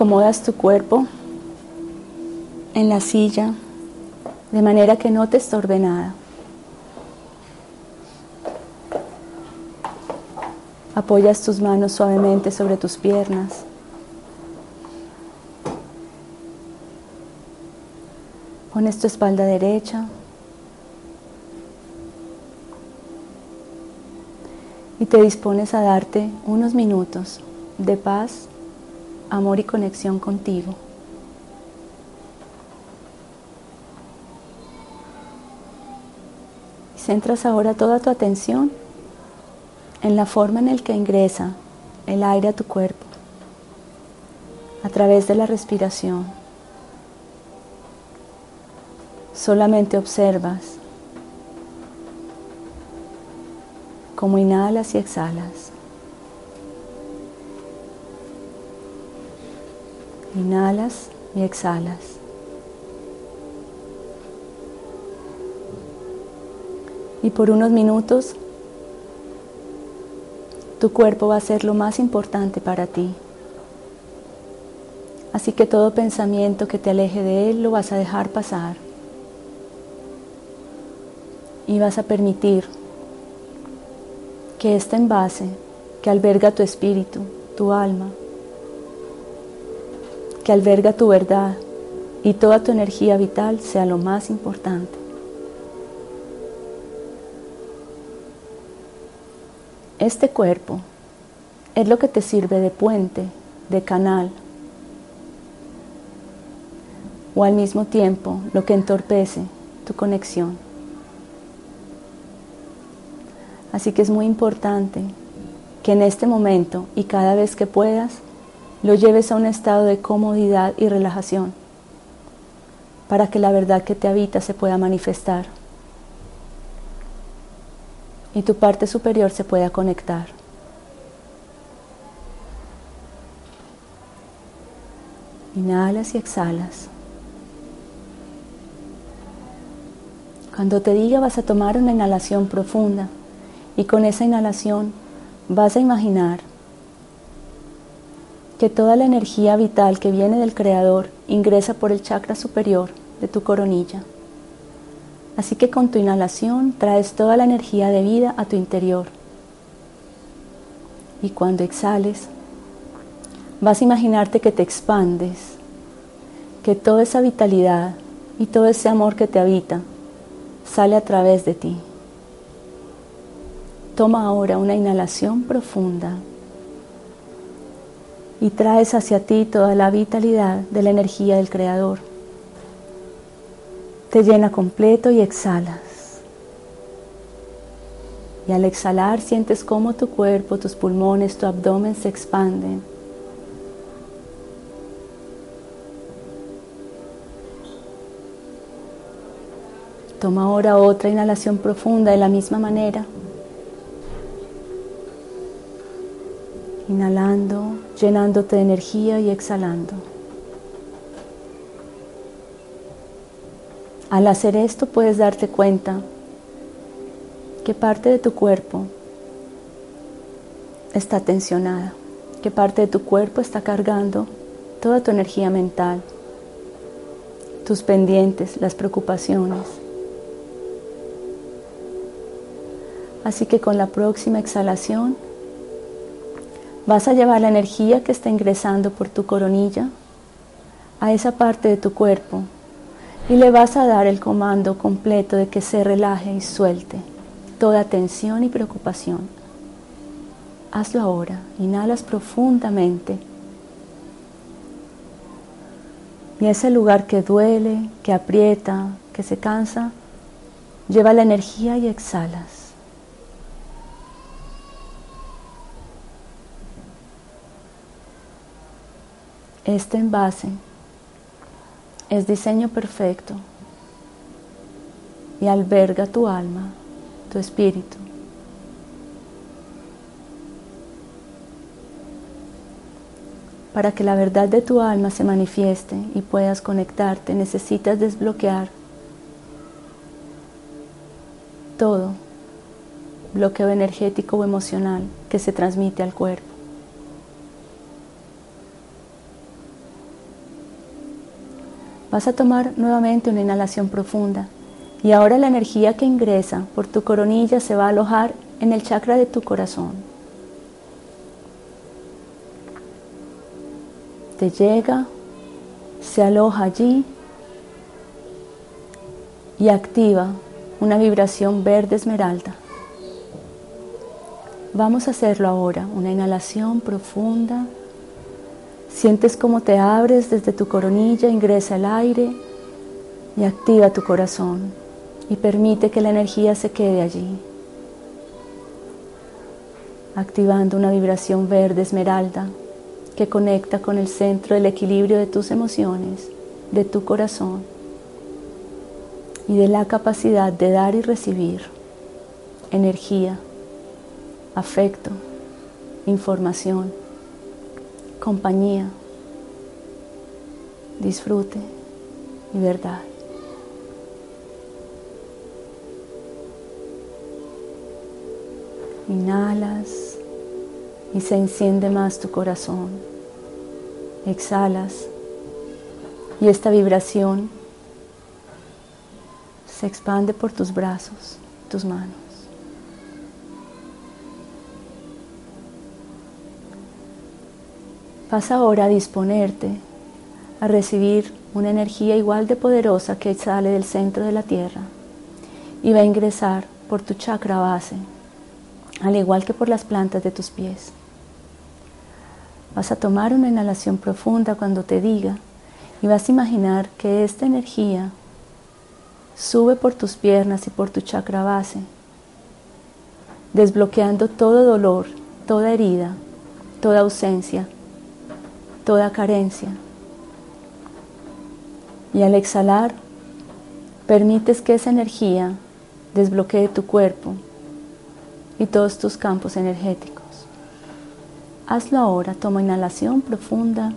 Acomodas tu cuerpo en la silla de manera que no te estorbe nada. Apoyas tus manos suavemente sobre tus piernas. Pones tu espalda derecha. Y te dispones a darte unos minutos de paz, amor y conexión contigo. Centras ahora toda tu atención en la forma en la que ingresa el aire a tu cuerpo a través de la respiración. Solamente observas cómo inhalas y exhalas. Inhalas y exhalas. Y por unos minutos tu cuerpo va a ser lo más importante para ti. Así que todo pensamiento que te aleje de él lo vas a dejar pasar. Y vas a permitir que este envase que alberga tu espíritu, tu alma, que alberga tu verdad y toda tu energía vital sea lo más importante. Este cuerpo es lo que te sirve de puente, de canal, o al mismo tiempo lo que entorpece tu conexión. Así que es muy importante que en este momento y cada vez que puedas, lo lleves a un estado de comodidad y relajación para que la verdad que te habita se pueda manifestar y tu parte superior se pueda conectar. Inhalas y exhalas. Cuando te diga vas a tomar una inhalación profunda y con esa inhalación vas a imaginar que toda la energía vital que viene del Creador ingresa por el chakra superior de tu coronilla. Así que con tu inhalación traes toda la energía de vida a tu interior. Y cuando exhales, vas a imaginarte que te expandes, que toda esa vitalidad y todo ese amor que te habita sale a través de ti. Toma ahora una inhalación profunda y traes hacia ti toda la vitalidad de la energía del Creador te llena completo y exhalas. Y al exhalar sientes cómo tu cuerpo, tus pulmones, tu abdomen se expanden. Toma ahora otra inhalación profunda de la misma manera. Inhalando, llenándote de energía y exhalando. Al hacer esto puedes darte cuenta que parte de tu cuerpo está tensionada, que parte de tu cuerpo está cargando toda tu energía mental, tus pendientes, las preocupaciones. Así que con la próxima exhalación vas a llevar la energía que está ingresando por tu coronilla a esa parte de tu cuerpo y le vas a dar el comando completo de que se relaje y suelte toda tensión y preocupación. Hazlo ahora, inhalas profundamente. Y ese lugar que duele, que aprieta, que se cansa, lleva la energía y exhalas. Este envase es diseño perfecto y alberga tu alma, tu espíritu. Para que la verdad de tu alma se manifieste y puedas conectarte, necesitas desbloquear todo bloqueo energético o emocional que se transmite al cuerpo. Vas a tomar nuevamente una inhalación profunda y ahora la energía que ingresa por tu coronilla se va a alojar en el chakra de tu corazón. Te llega, se aloja allí y activa una vibración verde esmeralda. Vamos a hacerlo ahora, una inhalación profunda. Sientes cómo te abres desde tu coronilla, ingresa el aire y activa tu corazón y permite que la energía se quede allí, activando una vibración verde esmeralda que conecta con el centro del equilibrio de tus emociones, de tu corazón y de la capacidad de dar y recibir energía afecto, información, compañía, disfrute y verdad. Inhalas y se enciende más tu corazón. Exhalas y esta vibración se expande por tus brazos, tus manos. Vas ahora a disponerte a recibir una energía igual de poderosa que sale del centro de la tierra y va a ingresar por tu chakra base, al igual que por las plantas de tus pies. Vas a tomar una inhalación profunda cuando te diga y vas a imaginar que esta energía sube por tus piernas y por tu chakra base, desbloqueando todo dolor, toda herida, toda ausencia, toda carencia. Y al exhalar, permites que esa energía desbloquee tu cuerpo y todos tus campos energéticos. Hazlo ahora, toma inhalación profunda.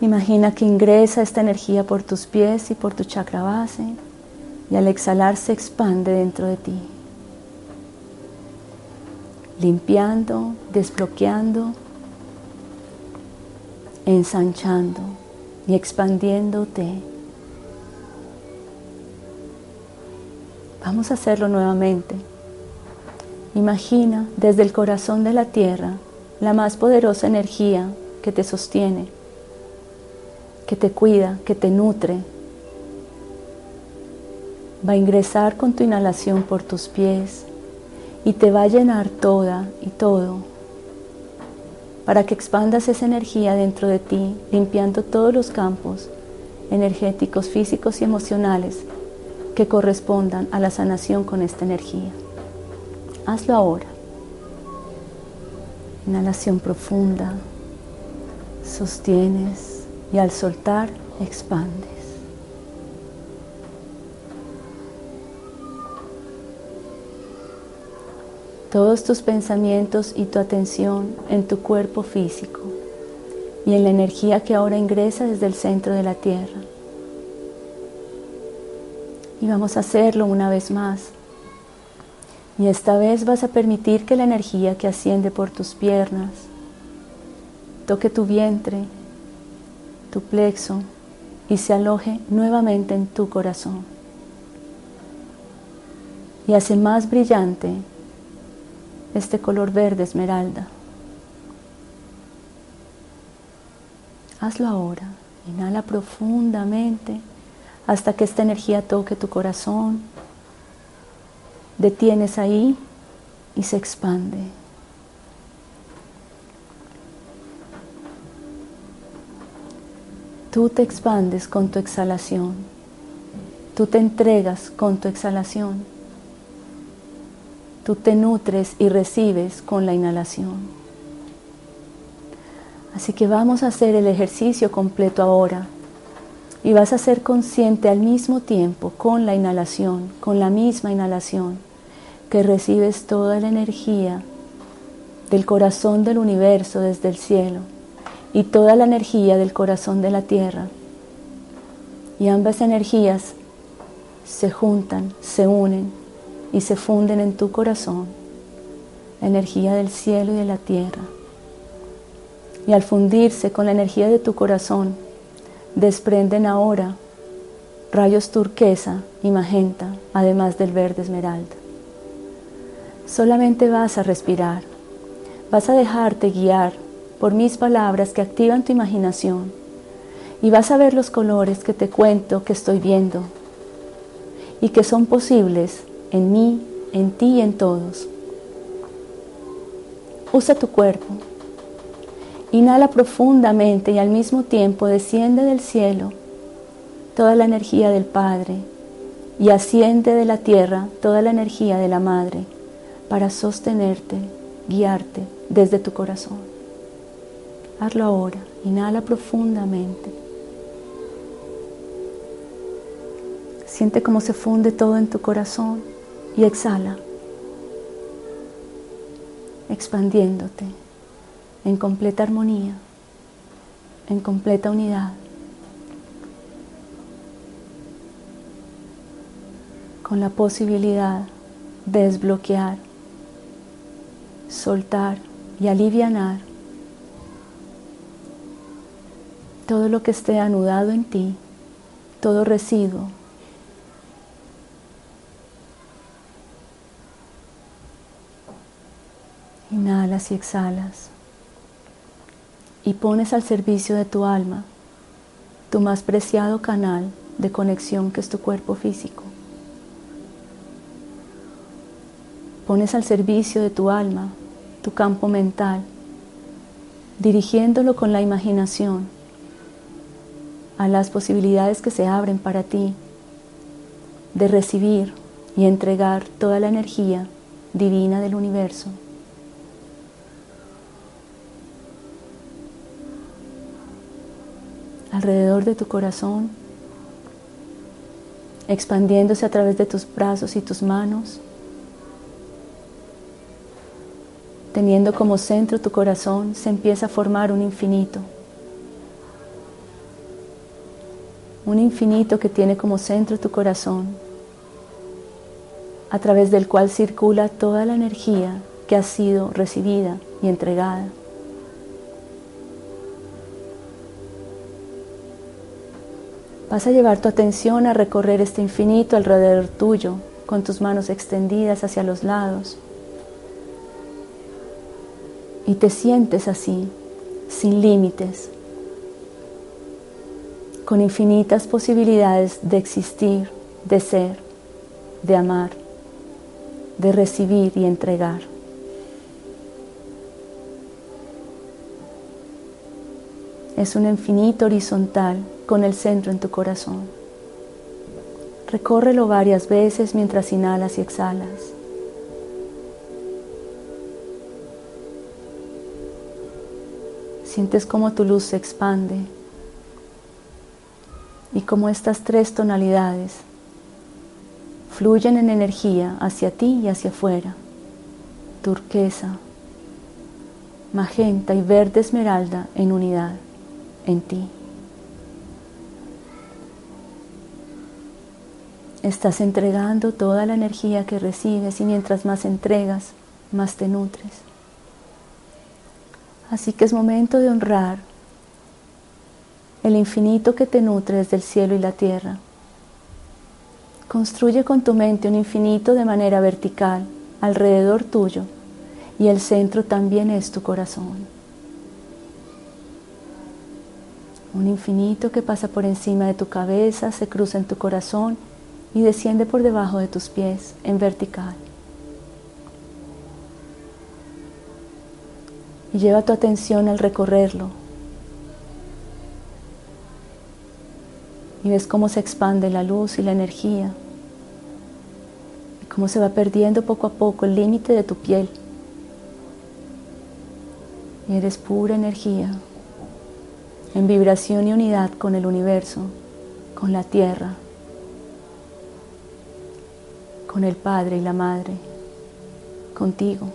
Imagina que ingresa esta energía por tus pies y por tu chakra base y al exhalar se expande dentro de ti, limpiando, desbloqueando ensanchando y expandiéndote. Vamos a hacerlo nuevamente. Imagina desde el corazón de la tierra la más poderosa energía que te sostiene, que te cuida, que te nutre. Va a ingresar con tu inhalación por tus pies y te va a llenar toda y todo para que expandas esa energía dentro de ti, limpiando todos los campos energéticos, físicos y emocionales que correspondan a la sanación con esta energía. Hazlo ahora. Inhalación profunda, sostienes y al soltar expandes. Todos tus pensamientos y tu atención en tu cuerpo físico y en la energía que ahora ingresa desde el centro de la tierra. Y vamos a hacerlo una vez más. Y esta vez vas a permitir que la energía que asciende por tus piernas toque tu vientre, tu plexo y se aloje nuevamente en tu corazón. Y hace más brillante este color verde esmeralda. Hazlo ahora. Inhala profundamente hasta que esta energía toque tu corazón. Detienes ahí y se expande. Tú te expandes con tu exhalación. Tú te entregas con tu exhalación. Tú te nutres y recibes con la inhalación. Así que vamos a hacer el ejercicio completo ahora. Y vas a ser consciente al mismo tiempo con la inhalación, con la misma inhalación, que recibes toda la energía del corazón del universo desde el cielo y toda la energía del corazón de la tierra. Y ambas energías se juntan, se unen y se funden en tu corazón, la energía del cielo y de la tierra. Y al fundirse con la energía de tu corazón, desprenden ahora rayos turquesa y magenta, además del verde esmeralda. Solamente vas a respirar, vas a dejarte guiar por mis palabras que activan tu imaginación y vas a ver los colores que te cuento que estoy viendo y que son posibles en mí, en ti y en todos. Usa tu cuerpo. Inhala profundamente y al mismo tiempo desciende del cielo toda la energía del Padre y asciende de la tierra toda la energía de la Madre para sostenerte, guiarte desde tu corazón. Hazlo ahora. Inhala profundamente. Siente cómo se funde todo en tu corazón y exhala, expandiéndote en completa armonía, en completa unidad, con la posibilidad de desbloquear, soltar y alivianar todo lo que esté anudado en ti, todo residuo Y exhalas y pones al servicio de tu alma tu más preciado canal de conexión que es tu cuerpo físico. Pones al servicio de tu alma tu campo mental, dirigiéndolo con la imaginación a las posibilidades que se abren para ti de recibir y entregar toda la energía divina del universo. Alrededor de tu corazón, expandiéndose a través de tus brazos y tus manos, teniendo como centro tu corazón, se empieza a formar un infinito. Un infinito que tiene como centro tu corazón, a través del cual circula toda la energía que ha sido recibida y entregada. Vas a llevar tu atención a recorrer este infinito alrededor tuyo, con tus manos extendidas hacia los lados. Y te sientes así, sin límites, con infinitas posibilidades de existir, de ser, de amar, de recibir y entregar. Es un infinito horizontal con el centro en tu corazón. Recórrelo varias veces mientras inhalas y exhalas. Sientes cómo tu luz se expande y cómo estas tres tonalidades fluyen en energía hacia ti y hacia afuera. Turquesa, magenta y verde esmeralda en unidad en ti. Estás entregando toda la energía que recibes y mientras más entregas, más te nutres. Así que es momento de honrar el infinito que te nutre desde el cielo y la tierra. Construye con tu mente un infinito de manera vertical alrededor tuyo y el centro también es tu corazón. Un infinito que pasa por encima de tu cabeza, se cruza en tu corazón y desciende por debajo de tus pies en vertical. Y lleva tu atención al recorrerlo. Y ves cómo se expande la luz y la energía. Y cómo se va perdiendo poco a poco el límite de tu piel. Y eres pura energía, en vibración y unidad con el universo, con la tierra, con el Padre y la Madre, contigo.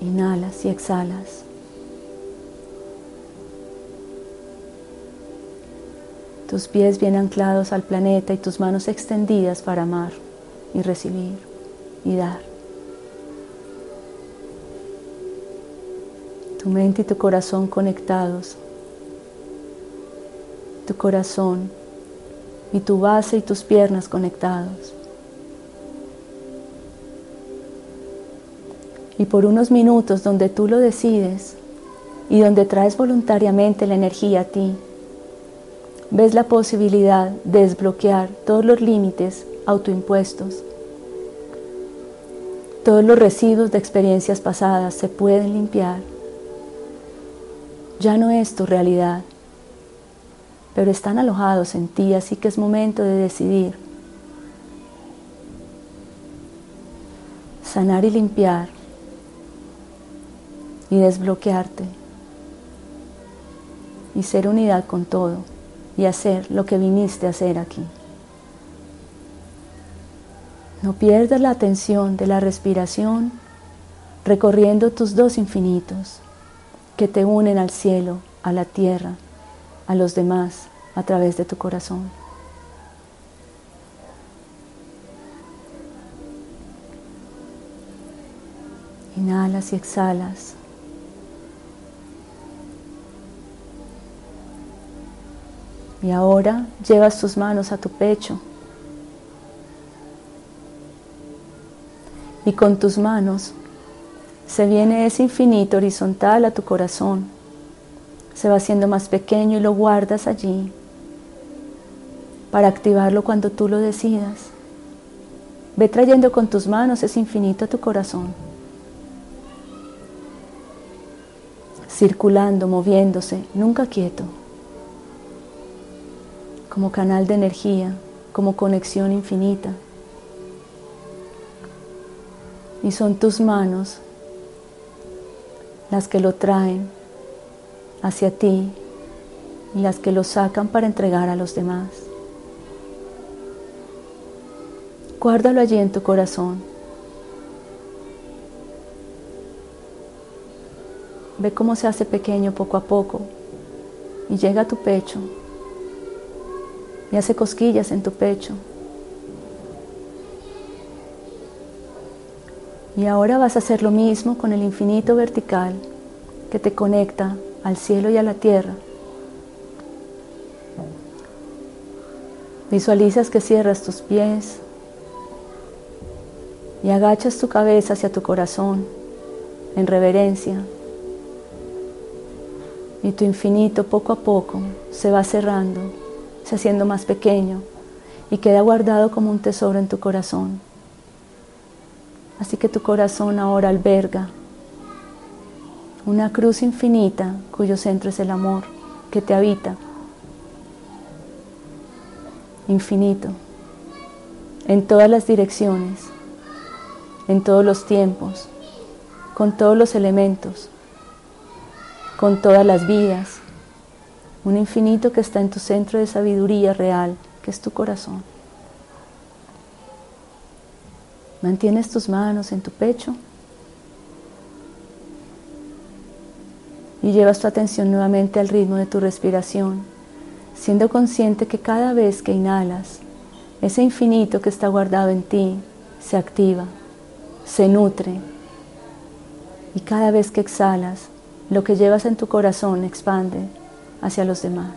Inhalas y exhalas. Tus pies bien anclados al planeta y tus manos extendidas para amar y recibir y dar. Tu mente y tu corazón conectados. Tu corazón y tu base y tus piernas conectados. Y por unos minutos donde tú lo decides y donde traes voluntariamente la energía a ti, ves la posibilidad de desbloquear todos los límites autoimpuestos. Todos los residuos de experiencias pasadas se pueden limpiar. Ya no es tu realidad, pero están alojados en ti, así que es momento de decidir. Sanar y limpiar y desbloquearte y ser unidad con todo y hacer lo que viniste a hacer aquí. No pierdas la atención de la respiración recorriendo tus dos infinitos que te unen al cielo, a la tierra, a los demás a través de tu corazón. Inhalas y exhalas. Y ahora llevas tus manos a tu pecho. Y con tus manos se viene ese infinito horizontal a tu corazón. Se va haciendo más pequeño y lo guardas allí para activarlo cuando tú lo decidas. Ve trayendo con tus manos ese infinito a tu corazón. Circulando, moviéndose, nunca quieto como canal de energía, como conexión infinita. Y son tus manos las que lo traen hacia ti y las que lo sacan para entregar a los demás. Guárdalo allí en tu corazón. Ve cómo se hace pequeño poco a poco y llega a tu pecho y hace cosquillas en tu pecho. Y ahora vas a hacer lo mismo con el infinito vertical que te conecta al cielo y a la tierra. Visualizas que cierras tus pies y agachas tu cabeza hacia tu corazón en reverencia. Y tu infinito poco a poco se va cerrando se haciendo más pequeño y queda guardado como un tesoro en tu corazón. Así que tu corazón ahora alberga una cruz infinita cuyo centro es el amor que te habita. Infinito, en todas las direcciones, en todos los tiempos, con todos los elementos, con todas las vidas, un infinito que está en tu centro de sabiduría real, que es tu corazón. Mantienes tus manos en tu pecho y llevas tu atención nuevamente al ritmo de tu respiración, siendo consciente que cada vez que inhalas, ese infinito que está guardado en ti se activa, se nutre y cada vez que exhalas, lo que llevas en tu corazón expande hacia los demás.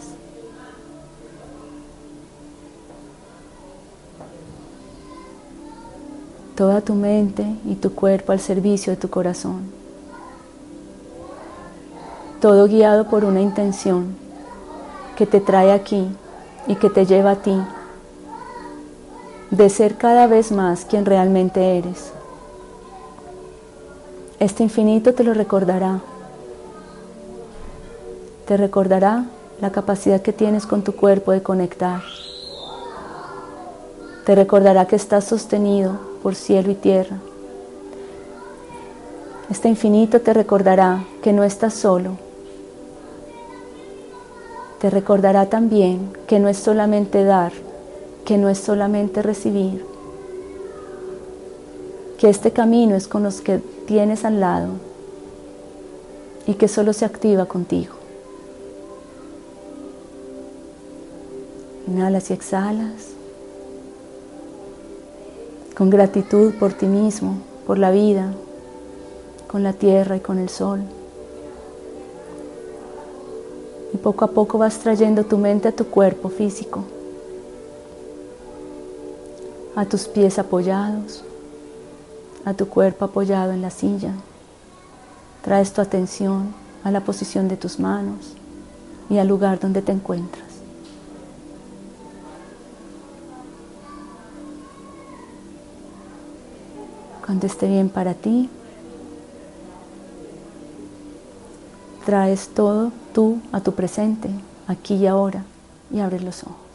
Toda tu mente y tu cuerpo al servicio de tu corazón. Todo guiado por una intención que te trae aquí y que te lleva a ti de ser cada vez más quien realmente eres. Este infinito te lo recordará te recordará la capacidad que tienes con tu cuerpo de conectar. Te recordará que estás sostenido por cielo y tierra Este infinito te recordará que no estás solo. Te recordará también que no es solamente dar, que no es solamente recibir, que este camino es con los que tienes al lado y que solo se activa contigo. Inhalas y exhalas con gratitud por ti mismo, por la vida, con la tierra y con el sol. Poco a poco vas trayendo tu mente a tu cuerpo físico, a tus pies apoyados, a tu cuerpo apoyado en la silla. Traes tu atención a la posición de tus manos y al lugar donde te encuentras. Cuando esté bien para ti, traes todo tú a tu presente, aquí y ahora, y abres los ojos.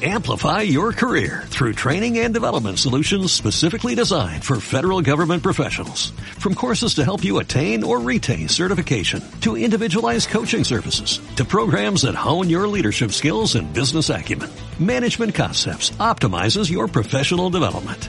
Amplify your career through training and development solutions specifically designed for federal government professionals. From courses to help you attain or retain certification, to individualized coaching services, to programs that hone your leadership skills and business acumen, Management Concepts optimizes your professional development.